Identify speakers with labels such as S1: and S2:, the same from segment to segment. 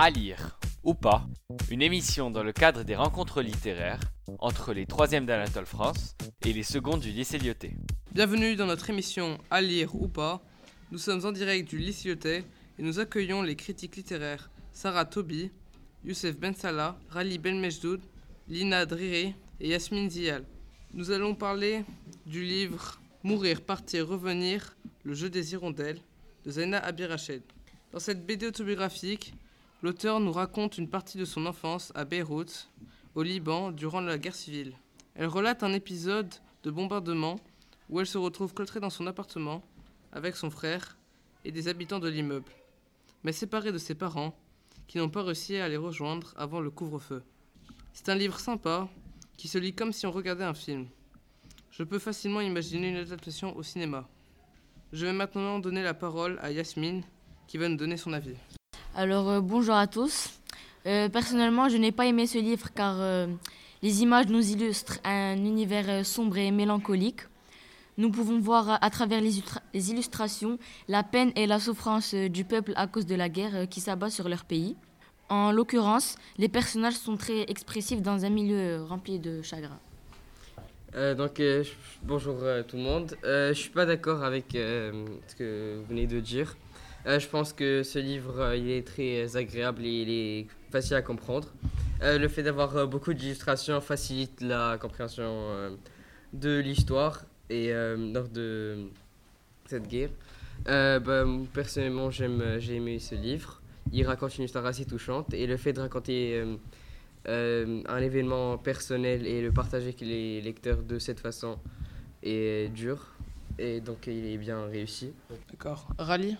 S1: À lire ou pas, une émission dans le cadre des rencontres littéraires entre les 3e d'Anatole France et les secondes du lycée Lyoté.
S2: Bienvenue dans notre émission À lire ou pas. Nous sommes en direct du lycée Lyoté et nous accueillons les critiques littéraires Sarah Tobi, Youssef Ben Salah, Rali Ben Mejdoud, Lina Driri et Yasmine Zial. Nous allons parler du livre Mourir, partir, revenir, le jeu des hirondelles de Zaina Abirached. Dans cette BD autobiographique, l'auteur nous raconte une partie de son enfance à Beyrouth, au Liban, durant la guerre civile. Elle relate un épisode de bombardement où elle se retrouve cloîtrée dans son appartement avec son frère et des habitants de l'immeuble, mais séparée de ses parents qui n'ont pas réussi à les rejoindre avant le couvre-feu. C'est un livre sympa qui se lit comme si on regardait un film. Je peux facilement imaginer une adaptation au cinéma. Je vais maintenant donner la parole à Yasmine qui va nous donner son avis.
S3: Alors euh, bonjour à tous. Euh, personnellement, je n'ai pas aimé ce livre car euh, les images nous illustrent un univers sombre et mélancolique. Nous pouvons voir à, travers les, illustra- les illustrations la peine et la souffrance du peuple à cause de la guerre qui s'abat sur leur pays. En l'occurrence, les personnages sont très expressifs dans un milieu rempli de chagrin.
S4: Donc, bonjour tout le monde. Je suis pas d'accord avec ce que vous venez de dire. Euh, je pense que ce livre, euh, il est très agréable et il est facile à comprendre. Euh, le fait d'avoir euh, beaucoup d'illustrations facilite la compréhension euh, de l'histoire et euh, lors de cette guerre. Euh, bah, personnellement, j'ai aimé ce livre. Il raconte une histoire assez touchante et le fait de raconter euh, euh, un événement personnel et le partager avec les lecteurs de cette façon est dur et donc il est bien réussi.
S2: D'accord. Rally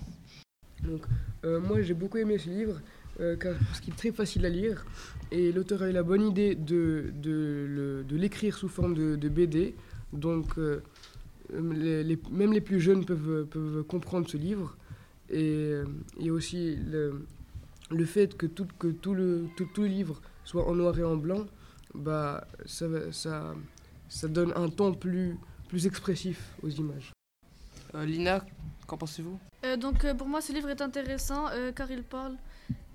S5: Donc, euh, moi, j'ai beaucoup aimé ce livre euh, car, parce qu'il est très facile à lire et l'auteur a eu la bonne idée de, de, l'écrire sous forme de, BD. Donc, euh, même les plus jeunes peuvent, peuvent comprendre ce livre. Et a aussi le, le fait que, tout, que tout, le, tout, tout le livre soit en noir et en blanc, bah, ça, ça, ça donne un ton plus, plus expressif aux images.
S2: Lina, qu'en pensez-vous?
S6: Euh, donc euh, pour moi ce livre est intéressant euh, car, il parle,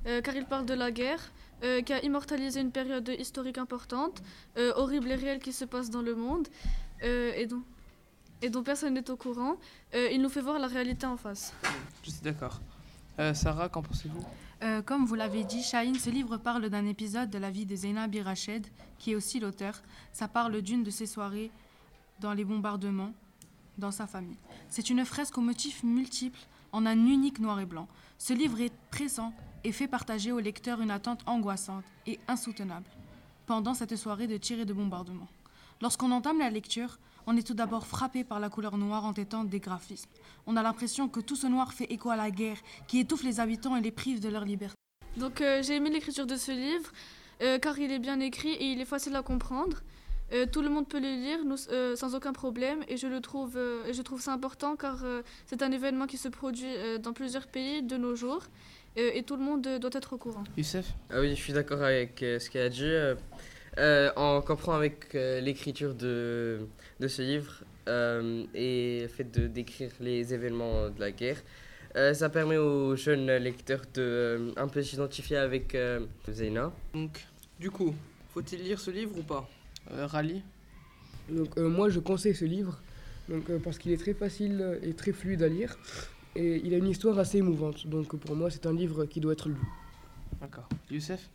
S6: euh, car il parle de la guerre, euh, qui a immortalisé une période historique importante, euh, horrible et réelle qui se passe dans le monde euh, et, dont, et dont personne n'est au courant. Euh, il nous fait voir la réalité en face.
S2: Je suis d'accord. Euh, Sarah, qu'en pensez-vous?
S7: Euh, comme vous l'avez dit, Shaheen, ce livre parle d'un épisode de la vie de Zeina Birached, qui est aussi l'auteur. Ça parle d'une de ses soirées dans les bombardements dans sa famille. C'est une fresque aux motifs multiples en un unique noir et blanc. Ce livre est pressant et fait partager au lecteur une attente angoissante et insoutenable pendant cette soirée de tir et de bombardement. Lorsqu'on entame la lecture, on est tout d'abord frappé par la couleur noire entêtante des graphismes. On a l'impression que tout ce noir fait écho à la guerre qui étouffe les habitants et les prive de leur liberté.
S6: Donc euh, j'ai aimé l'écriture de ce livre euh, car il est bien écrit et il est facile à comprendre. Euh, tout le monde peut le lire nous- euh, sans aucun problème et je le trouve, euh, et je trouve ça important car euh, c'est un événement qui se produit euh, dans plusieurs pays de nos jours euh, et tout le monde euh, doit être au courant.
S2: Youssef?
S4: Ah oui, je suis d'accord avec euh, ce qu'elle a dit. Euh, euh, on comprend avec euh, l'écriture de, de ce livre euh, et le fait de décrire les événements de la guerre. Euh, ça permet aux jeunes lecteurs de euh, un peu s'identifier avec euh, Zeina.
S2: Donc, du coup, faut-il lire ce livre ou pas? Euh, Rally
S5: Donc euh, moi je conseille ce livre donc, euh, parce qu'il est très facile et très fluide à lire et il a une histoire assez émouvante. Donc pour moi c'est un livre qui doit être lu.
S2: D'accord. Youssef?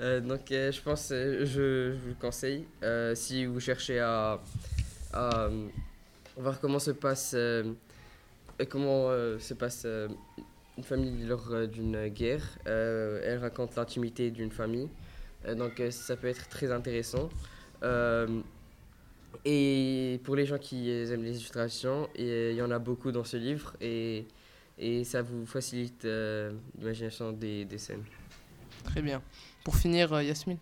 S4: Euh, donc euh, je pense, euh, je, je vous le conseille. Euh, si vous cherchez à, à, voir comment se passe, euh, comment euh, se passe euh, une famille lors euh, d'une guerre, euh, elle raconte l'intimité d'une famille. Euh, donc euh, ça peut être très intéressant. Euh, et pour les gens qui aiment les illustrations, il y en a beaucoup dans ce livre et, et ça vous facilite euh, l'imagination des, des scènes.
S2: Très bien. Pour finir, Yasmine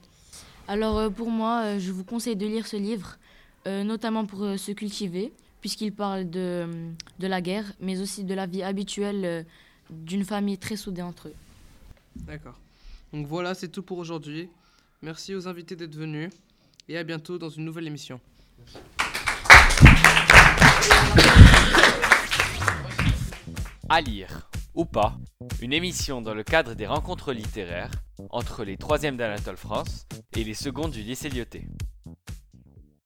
S3: Alors pour moi, je vous conseille de lire ce livre, notamment pour se cultiver, puisqu'il parle de, de la guerre, mais aussi de la vie habituelle d'une famille très soudée entre eux.
S2: D'accord. Donc voilà, c'est tout pour aujourd'hui. Merci aux invités d'être venus et à bientôt dans une nouvelle émission.
S1: À lire ou pas, une émission dans le cadre des rencontres littéraires entre les 3e d'Anatole France et les secondes du lycée Lyoté.